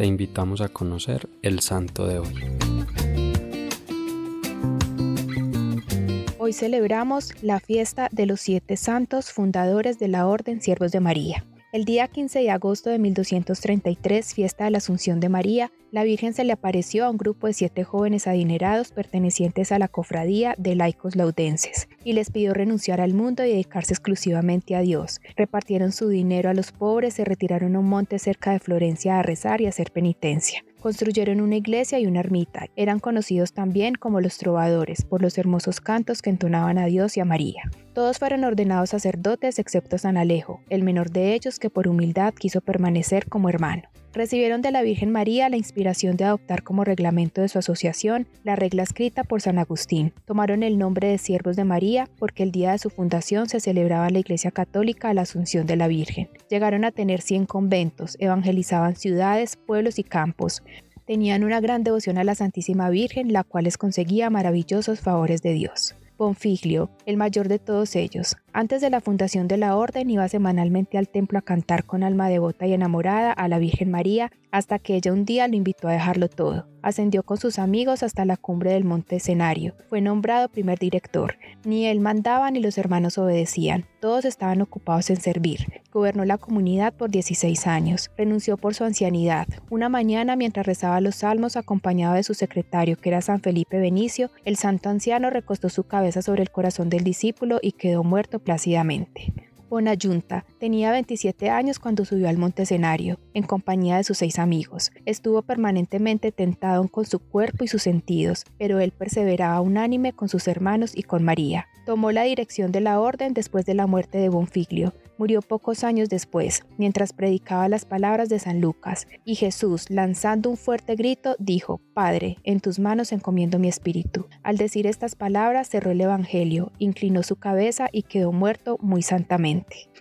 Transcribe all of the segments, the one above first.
te invitamos a conocer el santo de hoy. Hoy celebramos la fiesta de los siete santos fundadores de la Orden Siervos de María. El día 15 de agosto de 1233, fiesta de la Asunción de María, la Virgen se le apareció a un grupo de siete jóvenes adinerados pertenecientes a la cofradía de laicos laudenses y les pidió renunciar al mundo y dedicarse exclusivamente a Dios. Repartieron su dinero a los pobres, se retiraron a un monte cerca de Florencia a rezar y hacer penitencia. Construyeron una iglesia y una ermita. Eran conocidos también como los trovadores por los hermosos cantos que entonaban a Dios y a María. Todos fueron ordenados sacerdotes excepto San Alejo, el menor de ellos que por humildad quiso permanecer como hermano. Recibieron de la Virgen María la inspiración de adoptar como reglamento de su asociación la regla escrita por San Agustín. Tomaron el nombre de Siervos de María porque el día de su fundación se celebraba en la Iglesia Católica la Asunción de la Virgen. Llegaron a tener 100 conventos, evangelizaban ciudades, pueblos y campos. Tenían una gran devoción a la Santísima Virgen, la cual les conseguía maravillosos favores de Dios. Bonfiglio, el mayor de todos ellos, antes de la fundación de la orden iba semanalmente al templo a cantar con alma devota y enamorada a la Virgen María hasta que ella un día lo invitó a dejarlo todo. Ascendió con sus amigos hasta la cumbre del monte escenario. Fue nombrado primer director. Ni él mandaba ni los hermanos obedecían. Todos estaban ocupados en servir. Gobernó la comunidad por 16 años. Renunció por su ancianidad. Una mañana, mientras rezaba los salmos acompañado de su secretario, que era San Felipe Benicio, el santo anciano recostó su cabeza sobre el corazón del discípulo y quedó muerto plácidamente. Bonayunta tenía 27 años cuando subió al monte escenario, en compañía de sus seis amigos. Estuvo permanentemente tentado con su cuerpo y sus sentidos, pero él perseveraba unánime con sus hermanos y con María. Tomó la dirección de la orden después de la muerte de Bonfiglio. Murió pocos años después, mientras predicaba las palabras de San Lucas, y Jesús, lanzando un fuerte grito, dijo, Padre, en tus manos encomiendo mi espíritu. Al decir estas palabras cerró el Evangelio, inclinó su cabeza y quedó muerto muy santamente.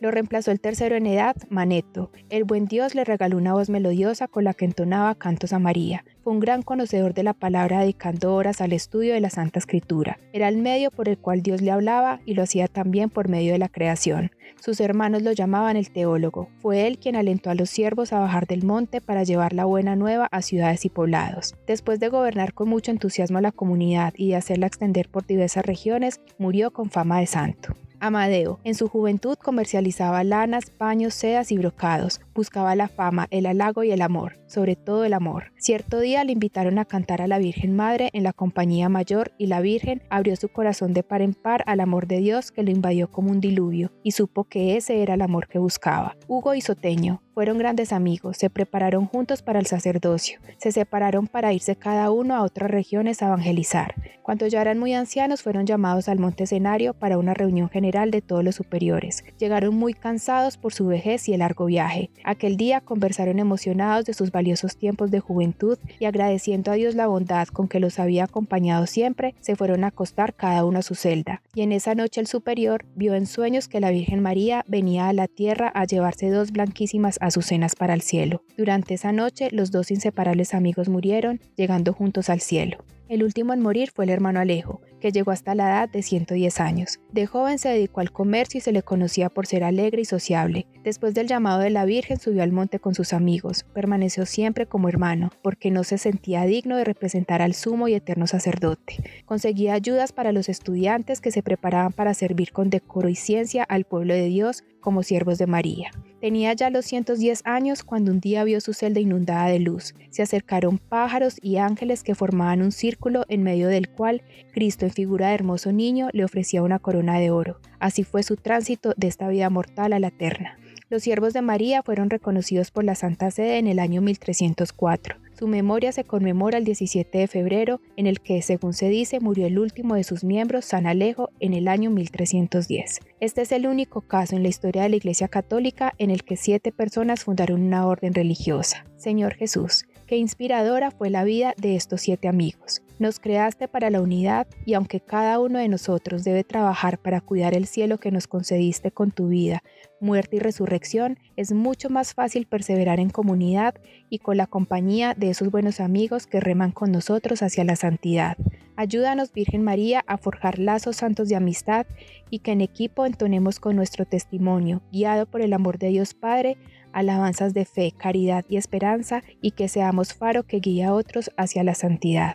Lo reemplazó el tercero en edad, Maneto. El buen Dios le regaló una voz melodiosa con la que entonaba cantos a María. Fue un gran conocedor de la palabra dedicando horas al estudio de la Santa Escritura. Era el medio por el cual Dios le hablaba y lo hacía también por medio de la creación. Sus hermanos lo llamaban el teólogo. Fue él quien alentó a los siervos a bajar del monte para llevar la buena nueva a ciudades y poblados. Después de gobernar con mucho entusiasmo la comunidad y de hacerla extender por diversas regiones, murió con fama de santo. Amadeo, en su juventud comercializaba lanas, paños, sedas y brocados. Buscaba la fama, el halago y el amor, sobre todo el amor. Cierto día le invitaron a cantar a la Virgen Madre en la compañía mayor y la Virgen abrió su corazón de par en par al amor de Dios que lo invadió como un diluvio y supo que ese era el amor que buscaba. Hugo y Soteño, fueron grandes amigos, se prepararon juntos para el sacerdocio, se separaron para irse cada uno a otras regiones a evangelizar. Cuando ya eran muy ancianos fueron llamados al monte escenario para una reunión general de todos los superiores. Llegaron muy cansados por su vejez y el largo viaje. Aquel día conversaron emocionados de sus valiosos tiempos de juventud y agradeciendo a Dios la bondad con que los había acompañado siempre, se fueron a acostar cada uno a su celda. Y en esa noche el superior vio en sueños que la Virgen María venía a la tierra a llevarse dos blanquísimas azucenas para el cielo. Durante esa noche los dos inseparables amigos murieron, llegando juntos al cielo. El último en morir fue el hermano Alejo, que llegó hasta la edad de 110 años. De joven se dedicó al comercio y se le conocía por ser alegre y sociable. Después del llamado de la Virgen subió al monte con sus amigos. Permaneció siempre como hermano, porque no se sentía digno de representar al sumo y eterno sacerdote. Conseguía ayudas para los estudiantes que se preparaban para servir con decoro y ciencia al pueblo de Dios como siervos de María. Tenía ya los 110 años cuando un día vio su celda inundada de luz. Se acercaron pájaros y ángeles que formaban un círculo en medio del cual Cristo en figura de hermoso niño le ofrecía una corona de oro. Así fue su tránsito de esta vida mortal a la eterna. Los siervos de María fueron reconocidos por la Santa Sede en el año 1304. Su memoria se conmemora el 17 de febrero, en el que, según se dice, murió el último de sus miembros, San Alejo, en el año 1310. Este es el único caso en la historia de la Iglesia Católica en el que siete personas fundaron una orden religiosa. Señor Jesús, qué inspiradora fue la vida de estos siete amigos. Nos creaste para la unidad y aunque cada uno de nosotros debe trabajar para cuidar el cielo que nos concediste con tu vida, muerte y resurrección, es mucho más fácil perseverar en comunidad y con la compañía de esos buenos amigos que reman con nosotros hacia la santidad. Ayúdanos, Virgen María, a forjar lazos santos de amistad y que en equipo entonemos con nuestro testimonio, guiado por el amor de Dios Padre, alabanzas de fe, caridad y esperanza, y que seamos faro que guíe a otros hacia la santidad.